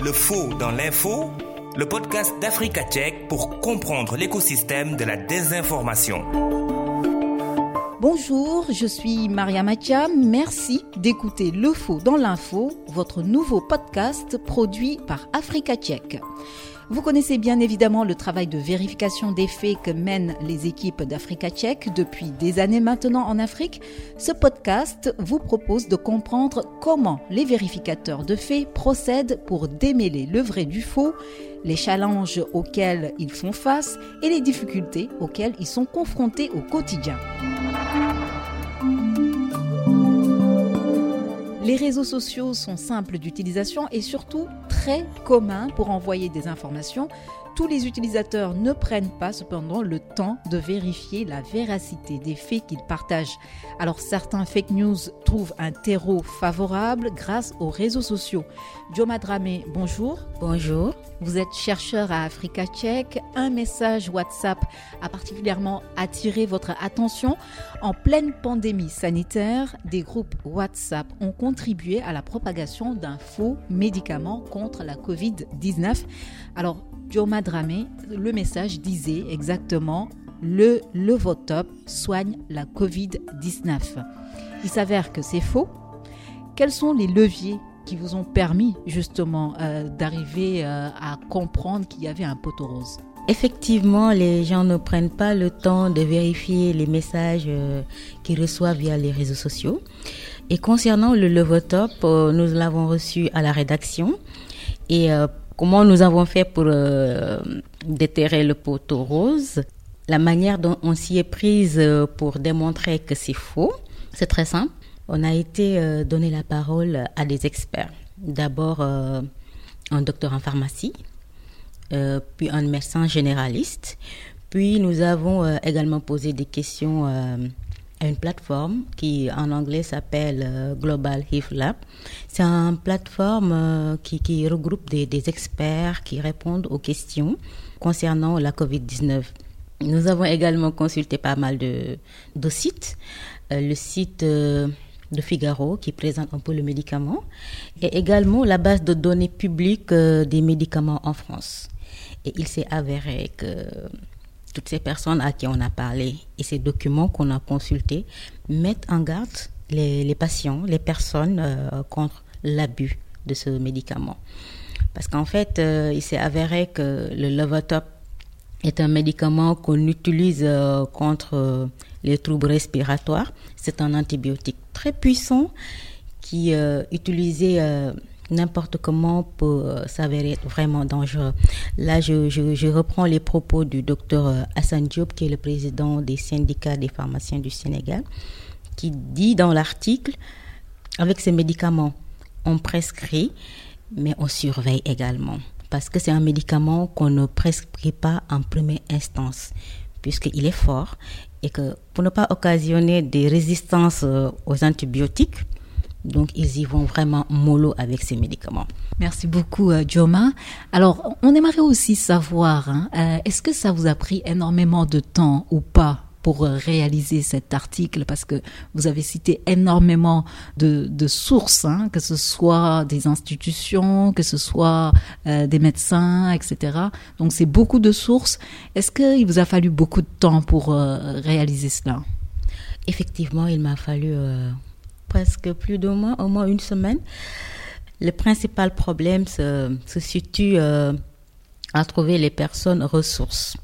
Le faux dans l'info, le podcast d'Africa Tchèque pour comprendre l'écosystème de la désinformation. Bonjour, je suis Maria Matiam. Merci d'écouter Le Faux dans l'info, votre nouveau podcast produit par Africa Tchèque. Vous connaissez bien évidemment le travail de vérification des faits que mènent les équipes d'Africa Tchèque depuis des années maintenant en Afrique. Ce podcast vous propose de comprendre comment les vérificateurs de faits procèdent pour démêler le vrai du faux, les challenges auxquels ils font face et les difficultés auxquelles ils sont confrontés au quotidien. Les réseaux sociaux sont simples d'utilisation et surtout très communs pour envoyer des informations. Tous les utilisateurs ne prennent pas cependant le temps de vérifier la véracité des faits qu'ils partagent. Alors certains fake news trouvent un terreau favorable grâce aux réseaux sociaux. Joma Dramé, bonjour. Bonjour. Vous êtes chercheur à Africa Tchèque. Un message WhatsApp a particulièrement attiré votre attention. En pleine pandémie sanitaire, des groupes WhatsApp ont contribué à la propagation d'un faux médicament contre la Covid-19. Alors, Joma Le message disait exactement le Levotop soigne la Covid-19. Il s'avère que c'est faux. Quels sont les leviers qui vous ont permis justement euh, d'arriver euh, à comprendre qu'il y avait un poteau rose? Effectivement, les gens ne prennent pas le temps de vérifier les messages euh, qu'ils reçoivent via les réseaux sociaux. Et concernant le Levotop, nous l'avons reçu à la rédaction. Et comment nous avons fait pour déterrer le poteau rose? La manière dont on s'y est prise pour démontrer que c'est faux, c'est très simple on a été euh, donné la parole à des experts. D'abord euh, un docteur en pharmacie, euh, puis un médecin généraliste. Puis nous avons également posé des questions une plateforme qui en anglais s'appelle Global Health Lab. C'est une plateforme qui, regroupe des, experts qui répondent aux questions concernant la COVID-19. Nous avons également consulté pas mal de, de sites. le site de Figaro qui présente un peu le médicament et également la base de données publiques euh, des médicaments en France. Et il s'est avéré que toutes ces personnes à qui on a parlé et ces documents qu'on a consultés mettent en garde les, patients, les personnes euh, contre l'abus de ce médicament. Parce qu'en fait, euh, il s'est avéré que le Levotop est un médicament qu'on utilise contre les troubles respiratoires. C'est un antibiotique très puissant qui euh, utilisé euh, n'importe comment peut euh, s'avérer vraiment dangereux. Là, je, reprends les propos du docteur Hassan Diop, qui est le président des syndicats des pharmaciens du Sénégal, qui dit dans l'article, avec ces médicaments, on prescrit, mais on surveille également. Parce que c'est un médicament qu'on ne prescrit pas en première instance, puisqu'il est fort et que pour ne pas occasionner des résistances euh, aux antibiotiques, donc ils y vont vraiment mollo avec ces médicaments. Merci beaucoup, euh, Joma. Alors, on aimerait aussi savoir, hein, euh, est-ce que ça vous a pris énormément de temps ou pas pour euh, réaliser cet article? Parce que vous avez cité énormément de, sources, hein, que ce soit des institutions, que ce soit euh, des médecins, etc. Donc c'est beaucoup de sources. Est-ce qu'il vous a fallu beaucoup de temps pour euh, réaliser cela? Effectivement, il m'a fallu presque plus de mois, au moins une semaine. Le principal problème se, se situe à trouver les personnes ressources.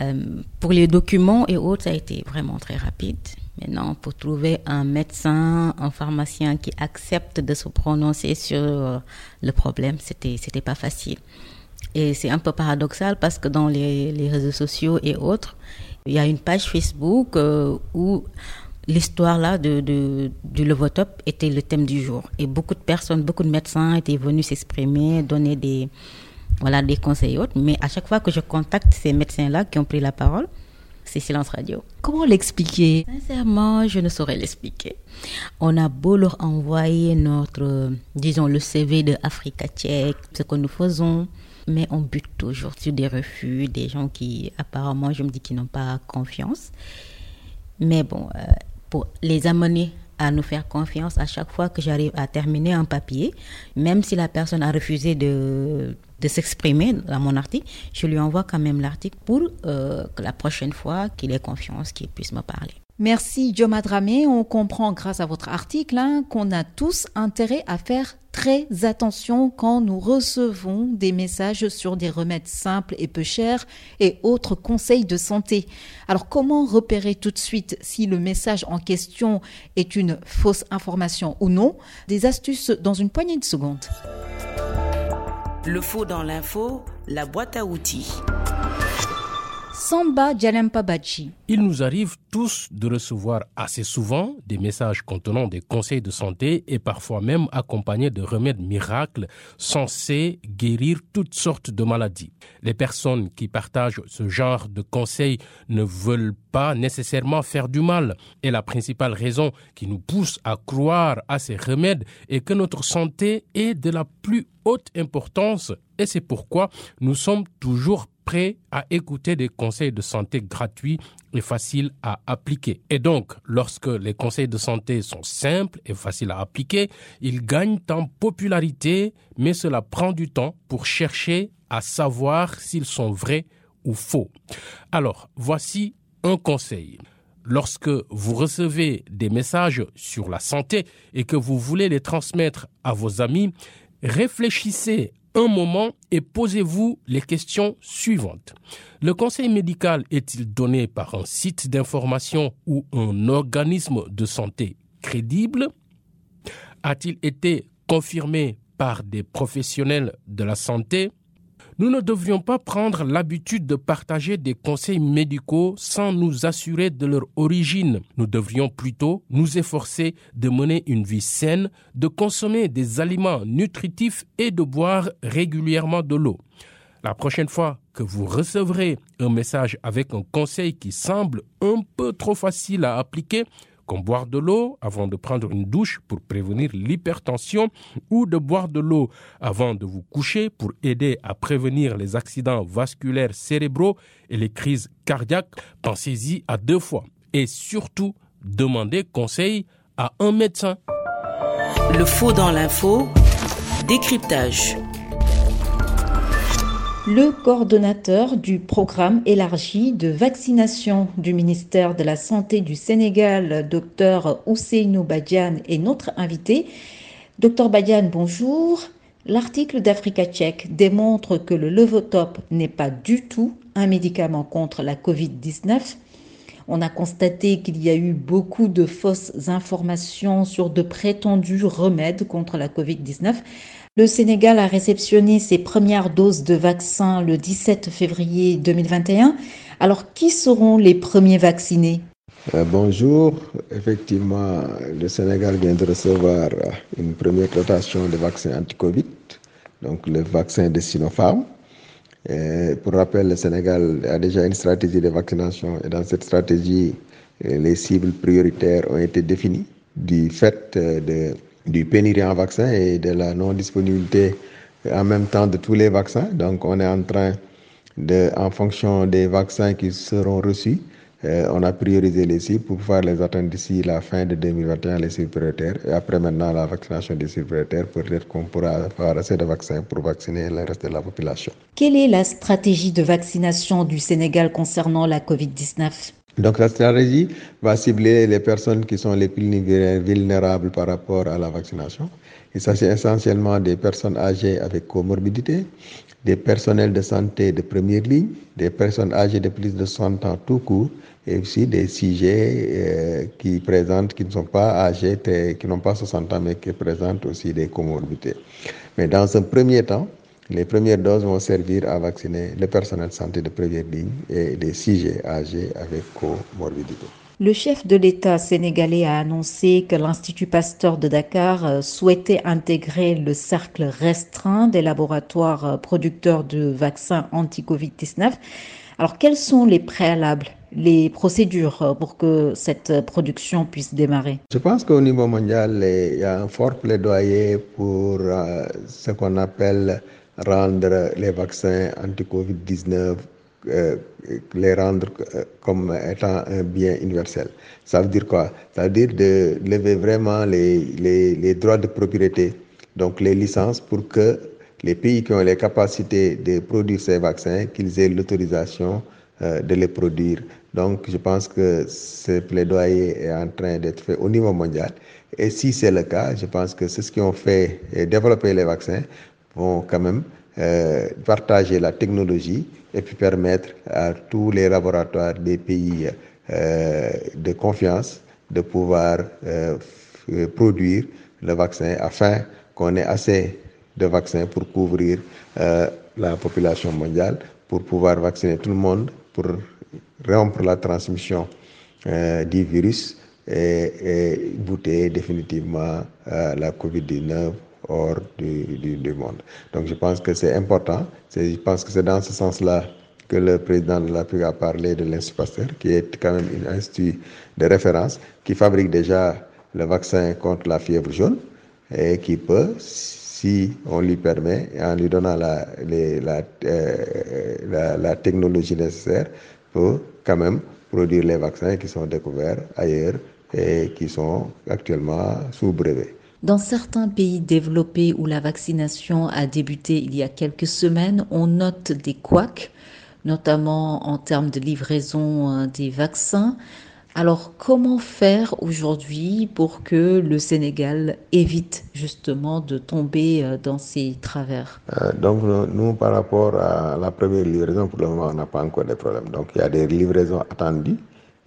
Euh, pour les documents et autres, ça a été vraiment très rapide. Maintenant, pour trouver un médecin, un pharmacien qui accepte de se prononcer sur euh, le problème, c'était c'était pas facile. Et c'est un peu paradoxal parce que dans les, les, réseaux sociaux et autres, il y a une page Facebook euh, où l'histoire là de, de, du Levotop était le thème du jour. Et beaucoup de personnes, beaucoup de médecins étaient venus s'exprimer, donner des, voilà, des conseils autres. Mais à chaque fois que je contacte ces médecins-là qui ont pris la parole, c'est silence radio. Comment l'expliquer? Sincèrement, je ne saurais l'expliquer. On a beau leur envoyer notre, disons, le CV de Africa Tchèque, ce que nous faisons, mais on bute toujours sur des refus, des gens qui, apparemment, je me dis qu'ils n'ont pas confiance. Mais bon, euh, pour les amener à nous faire confiance à chaque fois que j'arrive à terminer un papier, même si la personne a refusé de, de s'exprimer dans mon article, je lui envoie quand même l'article pour euh, que la prochaine fois qu'il ait confiance, qu'il puisse me parler. Merci Dioma Dramé. On comprend grâce à votre article hein, qu'on a tous intérêt à faire très attention quand nous recevons des messages sur des remèdes simples et peu chers et autres conseils de santé. Alors comment repérer tout de suite si le message en question est une fausse information ou non? Des astuces dans une poignée de secondes. Le faux dans l'info, la boîte à outils. Samba. Il nous arrive tous de recevoir assez souvent des messages contenant des conseils de santé et parfois même accompagnés de remèdes miracles censés guérir toutes sortes de maladies. Les personnes qui partagent ce genre de conseils ne veulent pas nécessairement faire du mal et la principale raison qui nous pousse à croire à ces remèdes est que notre santé est de la plus haute importance et c'est pourquoi nous sommes toujours prêts à écouter des conseils de santé gratuits et faciles à appliquer. Et donc, lorsque les conseils de santé sont simples et faciles à appliquer, ils gagnent en popularité, mais cela prend du temps pour chercher à savoir s'ils sont vrais ou faux. Alors, voici un conseil. Lorsque vous recevez des messages sur la santé et que vous voulez les transmettre à vos amis, réfléchissez un moment et posez-vous les questions suivantes. Le conseil médical est-il donné par un site d'information ou un organisme de santé crédible? A-t-il été confirmé par des professionnels de la santé? Nous ne devrions pas prendre l'habitude de partager des conseils médicaux sans nous assurer de leur origine. Nous devrions plutôt nous efforcer de mener une vie saine, de consommer des aliments nutritifs et de boire régulièrement de l'eau. La prochaine fois que vous recevrez un message avec un conseil qui semble un peu trop facile à appliquer, comme boire de l'eau avant de prendre une douche pour prévenir l'hypertension ou de boire de l'eau avant de vous coucher pour aider à prévenir les accidents vasculaires cérébraux et les crises cardiaques, pensez-y à deux fois. Et surtout, demandez conseil à un médecin. Le faux dans l'info, décryptage le coordonnateur du programme élargi de vaccination du ministère de la Santé du Sénégal, Dr Ousseinou Badian, est notre invité. Dr Badian, bonjour. L'article d'Africa Tchèque démontre que le Levotop n'est pas du tout un médicament contre la Covid-19. On a constaté qu'il y a eu beaucoup de fausses informations sur de prétendus remèdes contre la Covid-19. Le Sénégal a réceptionné ses premières doses de vaccins le 17 février 2021. Alors, qui seront les premiers vaccinés? Euh, Bonjour. Effectivement, le Sénégal vient de recevoir une première dotation de vaccins anti-Covid, donc le vaccin de Sinopharm. Pour rappel, le Sénégal a déjà une stratégie de vaccination et dans cette stratégie, les cibles prioritaires ont été définies du fait euh, du pénurie en vaccins et de la non-disponibilité en même temps de tous les vaccins. Donc, on est en train de, en fonction des vaccins qui seront reçus, euh, on a priorisé les cibles pour pouvoir les atteindre d'ici la fin de 2021, les cibles prioritaires. Et après maintenant, la vaccination des cibles prioritaires, peut-être qu'on pourra avoir assez de vaccins pour vacciner le reste de la population. Quelle est la stratégie de vaccination du Sénégal concernant la COVID-19 donc la stratégie va cibler les personnes qui sont les plus vulnérables par rapport à la vaccination. Il s'agit essentiellement des personnes âgées avec comorbidité, des personnels de santé de première ligne, des personnes âgées de plus de 60 ans tout court, et aussi des sujets euh, qui présentent, qui ne sont pas âgés, qui n'ont pas 60 ans, mais qui présentent aussi des comorbidités. Mais dans un premier temps, les premières doses vont servir à vacciner le personnel de santé de première ligne et les sujets âgés avec comorbidité. Le chef de l'État sénégalais a annoncé que l'Institut Pasteur de Dakar euh, souhaitait intégrer le cercle restreint des laboratoires euh, producteurs de vaccins anti-Covid-19. Alors, quels sont les préalables, les procédures euh, pour que cette production puisse démarrer? Je pense qu'au niveau mondial, il y a un fort plaidoyer pour ce qu'on appelle rendre les vaccins anti-Covid-19 les rendre comme étant un bien universel. Ça veut dire quoi Ça veut dire de lever vraiment les, les, droits de propriété, donc les licences, pour que les pays qui ont les capacités de produire ces vaccins, qu'ils aient l'autorisation de les produire. Donc, je pense que ce plaidoyer est en train d'être fait au niveau mondial. Et si c'est le cas, je pense que ceux qui ont fait et développé les vaccins vont quand même euh, partager la technologie et puis permettre à tous les laboratoires des pays euh, de confiance de pouvoir euh, produire le vaccin afin qu'on ait assez de vaccins pour couvrir la population mondiale, pour pouvoir vacciner tout le monde, pour rompre la transmission du virus et, et bouter définitivement la COVID-19 hors du, du, du, monde. Donc je pense que c'est important. Je pense que c'est dans ce sens-là que le président de la République a parlé de l'Institut Pasteur, qui est quand même un institut de référence, qui fabrique déjà le vaccin contre la fièvre jaune et qui peut, si on lui permet, en lui donnant la, la, euh, la, la technologie nécessaire, peut quand même produire les vaccins qui sont découverts ailleurs et qui sont actuellement sous brevet. Dans certains pays développés où la vaccination a débuté il y a quelques semaines, on note des couacs, notamment en termes de livraison des vaccins. Alors comment faire aujourd'hui pour que le Sénégal évite justement de tomber dans ces travers? Euh, Donc nous, par rapport à la première livraison, pour le moment, on n'a pas encore de problème. Donc il y a des livraisons attendues.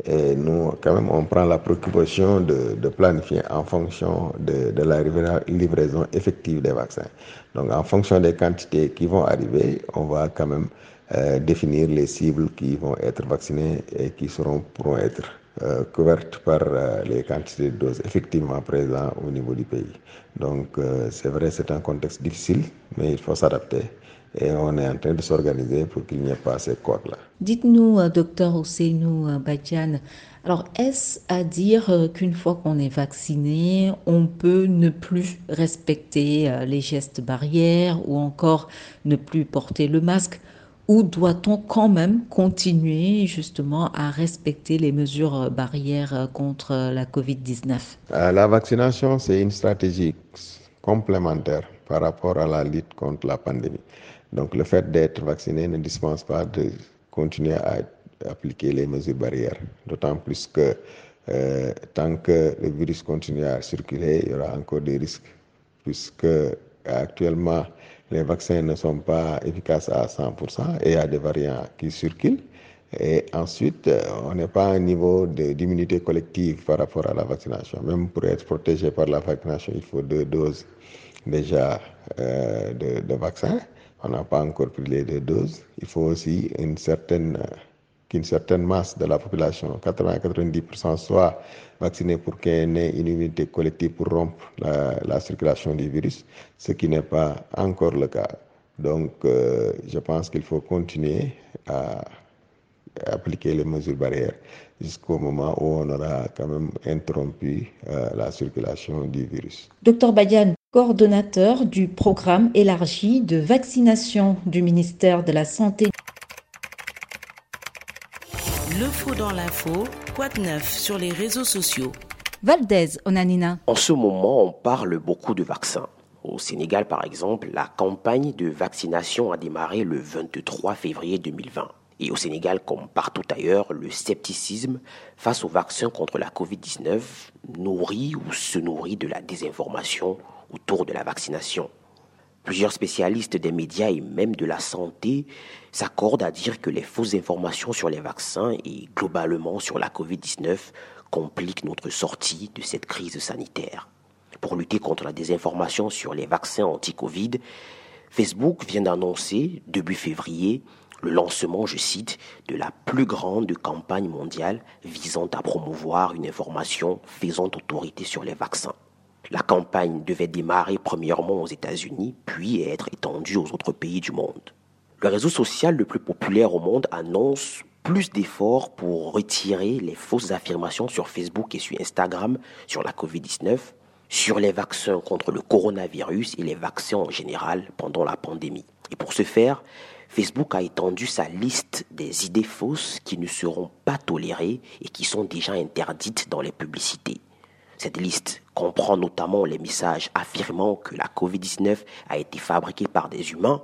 Et nous, quand même, on prend la préoccupation de, planifier en fonction de, de, la livraison effective des vaccins. Donc, en fonction des quantités qui vont arriver, on va quand même euh, définir les cibles qui vont être vaccinées et qui seront, pourront être euh, couvertes par euh, les quantités de doses effectivement présentes au niveau du pays. Donc, c'est vrai, c'est un contexte difficile, mais il faut s'adapter et on est en train de s'organiser pour qu'il n'y ait pas ces corps-là. Dites-nous, docteur Ousseinou Badian, alors est-ce à dire qu'une fois qu'on est vacciné, on peut ne plus respecter les gestes barrières ou encore ne plus porter le masque? Ou doit-on quand même continuer justement à respecter les mesures barrières contre la COVID-19 La vaccination, c'est une stratégie complémentaire par rapport à la lutte contre la pandémie. Donc le fait d'être vacciné ne dispense pas de continuer à appliquer les mesures barrières, d'autant plus que euh, tant que le virus continue à circuler, il y aura encore des risques, puisque actuellement les vaccins ne sont pas efficaces à 100% et il y a des variants qui circulent. Et ensuite, on n'est pas à un niveau d'immunité collective par rapport à la vaccination. Même pour être protégé par la vaccination, il faut deux doses déjà euh, de, de vaccin. On n'a pas encore pris les deux doses. Il faut aussi qu'une certaine masse de la population, 80-90%, soit vaccinée pour qu'il y ait une immunité collective pour rompre la, la, circulation du virus, ce qui n'est pas encore le cas. Donc, euh, je pense qu'il faut continuer à appliquer les mesures barrières jusqu'au moment où on aura quand même interrompu euh, la circulation du virus. Docteur Badian, coordonnateur du programme élargi de vaccination du ministère de la Santé. Le faux dans l'info, quoi de neuf sur les réseaux sociaux Valdez, Onanina. En ce moment, on parle beaucoup de vaccins. Au Sénégal, par exemple, la campagne de vaccination a démarré le 23 février 2020. Et au Sénégal, comme partout ailleurs, le scepticisme face au vaccin contre la Covid-19 nourrit ou se nourrit de la désinformation autour de la vaccination. Plusieurs spécialistes des médias et même de la santé s'accordent à dire que les fausses informations sur les vaccins et globalement sur la Covid-19 compliquent notre sortie de cette crise sanitaire. Pour lutter contre la désinformation sur les vaccins anti-Covid, Facebook vient d'annoncer, début février, le lancement, je cite, de la plus grande campagne mondiale visant à promouvoir une information faisant autorité sur les vaccins. La campagne devait démarrer premièrement aux États-Unis, puis être étendue aux autres pays du monde. Le réseau social le plus populaire au monde annonce plus d'efforts pour retirer les fausses affirmations sur Facebook et sur Instagram sur la COVID-19, sur les vaccins contre le coronavirus et les vaccins en général pendant la pandémie. Et pour ce faire, Facebook a étendu sa liste des idées fausses qui ne seront pas tolérées et qui sont déjà interdites dans les publicités. Cette liste comprend notamment les messages affirmant que la COVID-19 a été fabriquée par des humains,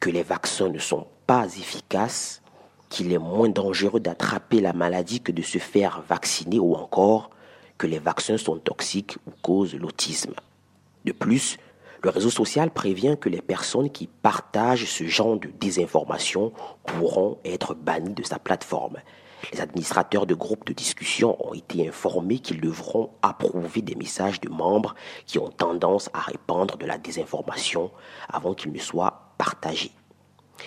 que les vaccins ne sont pas efficaces, qu'il est moins dangereux d'attraper la maladie que de se faire vacciner ou encore que les vaccins sont toxiques ou causent l'autisme. De plus, le réseau social prévient que les personnes qui partagent ce genre de désinformation pourront être bannies de sa plateforme. Les administrateurs de groupes de discussion ont été informés qu'ils devront approuver des messages de membres qui ont tendance à répandre de la désinformation avant qu'ils ne soient partagés.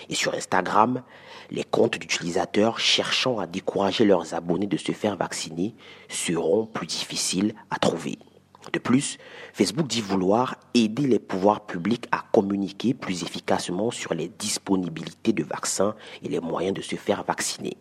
Et sur Instagram, les comptes d'utilisateurs cherchant à décourager leurs abonnés de se faire vacciner seront plus difficiles à trouver. De plus, Facebook dit vouloir aider les pouvoirs publics à communiquer plus efficacement sur les disponibilités de vaccins et les moyens de se faire vacciner.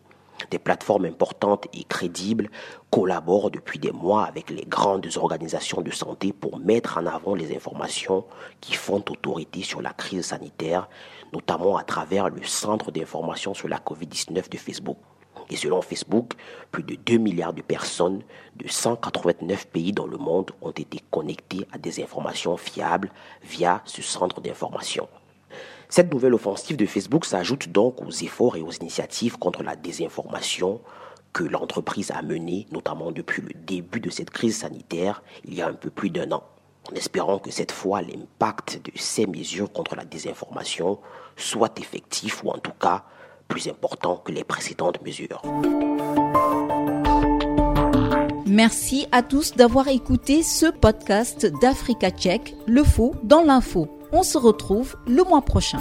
Des plateformes importantes et crédibles collaborent depuis des mois avec les grandes organisations de santé pour mettre en avant les informations qui font autorité sur la crise sanitaire, notamment à travers le Centre d'information sur la COVID-19 de Facebook. Et selon Facebook, plus de 2 milliards de personnes de 189 pays dans le monde ont été connectées à des informations fiables via ce centre d'information. Cette nouvelle offensive de Facebook s'ajoute donc aux efforts et aux initiatives contre la désinformation que l'entreprise a menées, notamment depuis le début de cette crise sanitaire, il y a un peu plus d'un an, en espérant que cette fois l'impact de ces mesures contre la désinformation soit effectif ou en tout cas plus important que les précédentes mesures. Merci à tous d'avoir écouté ce podcast d'Africa Tchèque, le faux dans l'info. On se retrouve le mois prochain.